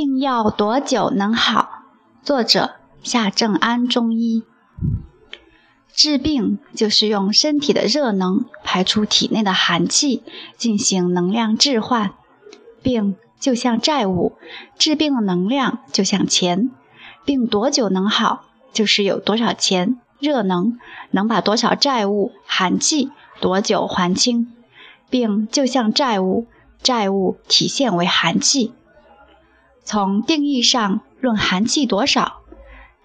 病要多久能好？作者夏正安中医。治病就是用身体的热能排出体内的寒气，进行能量置换。病就像债务，治病的能量就像钱。病多久能好，就是有多少钱热能能把多少债务寒气多久还清。病就像债务，债务体现为寒气。从定义上论寒气多少，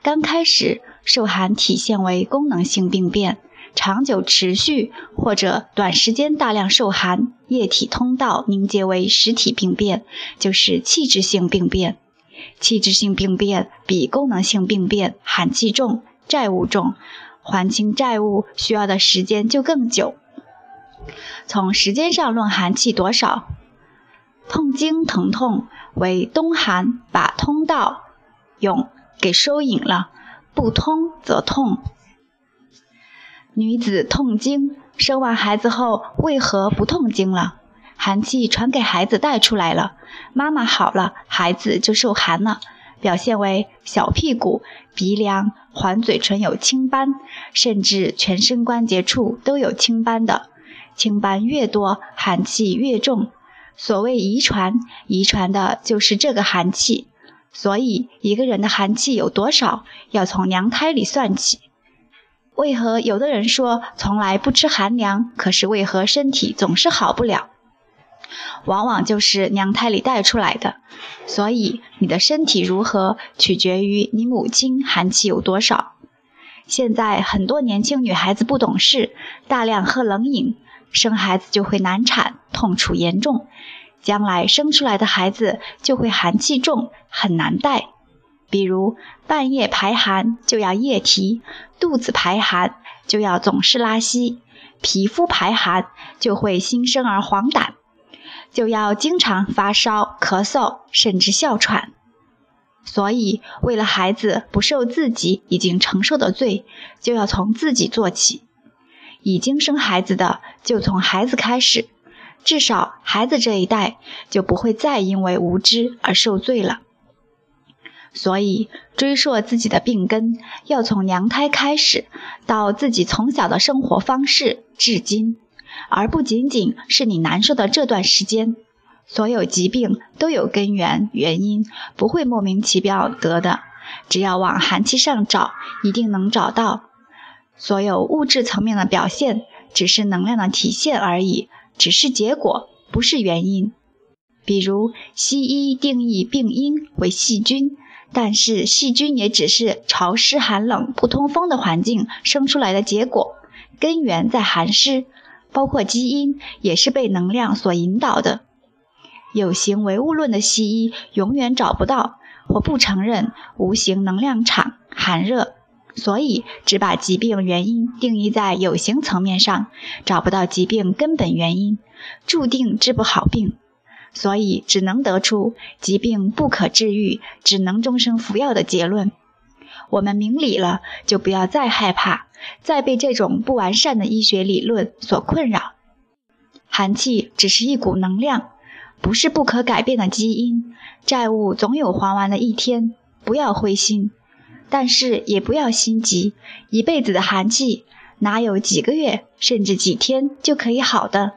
刚开始受寒体现为功能性病变，长久持续或者短时间大量受寒，液体通道凝结为实体病变，就是器质性病变。器质性病变比功能性病变寒气重、债务重，还清债务需要的时间就更久。从时间上论寒气多少。痛经疼痛为冬寒把通道涌给收引了，不通则痛。女子痛经，生完孩子后为何不痛经了？寒气传给孩子带出来了，妈妈好了，孩子就受寒了，表现为小屁股、鼻梁、环嘴唇有青斑，甚至全身关节处都有青斑的。青斑越多，寒气越重。所谓遗传，遗传的就是这个寒气。所以，一个人的寒气有多少，要从娘胎里算起。为何有的人说从来不吃寒凉，可是为何身体总是好不了？往往就是娘胎里带出来的。所以，你的身体如何，取决于你母亲寒气有多少。现在很多年轻女孩子不懂事，大量喝冷饮。生孩子就会难产，痛楚严重，将来生出来的孩子就会寒气重，很难带。比如半夜排寒就要夜啼，肚子排寒就要总是拉稀，皮肤排寒就会新生儿黄疸，就要经常发烧、咳嗽，甚至哮喘。所以，为了孩子不受自己已经承受的罪，就要从自己做起。已经生孩子的，就从孩子开始，至少孩子这一代就不会再因为无知而受罪了。所以，追溯自己的病根，要从娘胎开始，到自己从小的生活方式至今，而不仅仅是你难受的这段时间。所有疾病都有根源原因，不会莫名其妙得的，只要往寒气上找，一定能找到。所有物质层面的表现只是能量的体现而已，只是结果，不是原因。比如西医定义病因为细菌，但是细菌也只是潮湿、寒冷、不通风的环境生出来的结果，根源在寒湿。包括基因也是被能量所引导的。有形唯物论的西医永远找不到或不承认无形能量场寒热。所以，只把疾病原因定义在有形层面上，找不到疾病根本原因，注定治不好病。所以，只能得出疾病不可治愈，只能终生服药的结论。我们明理了，就不要再害怕，再被这种不完善的医学理论所困扰。寒气只是一股能量，不是不可改变的基因。债务总有还完的一天，不要灰心。但是也不要心急，一辈子的寒气哪有几个月甚至几天就可以好的？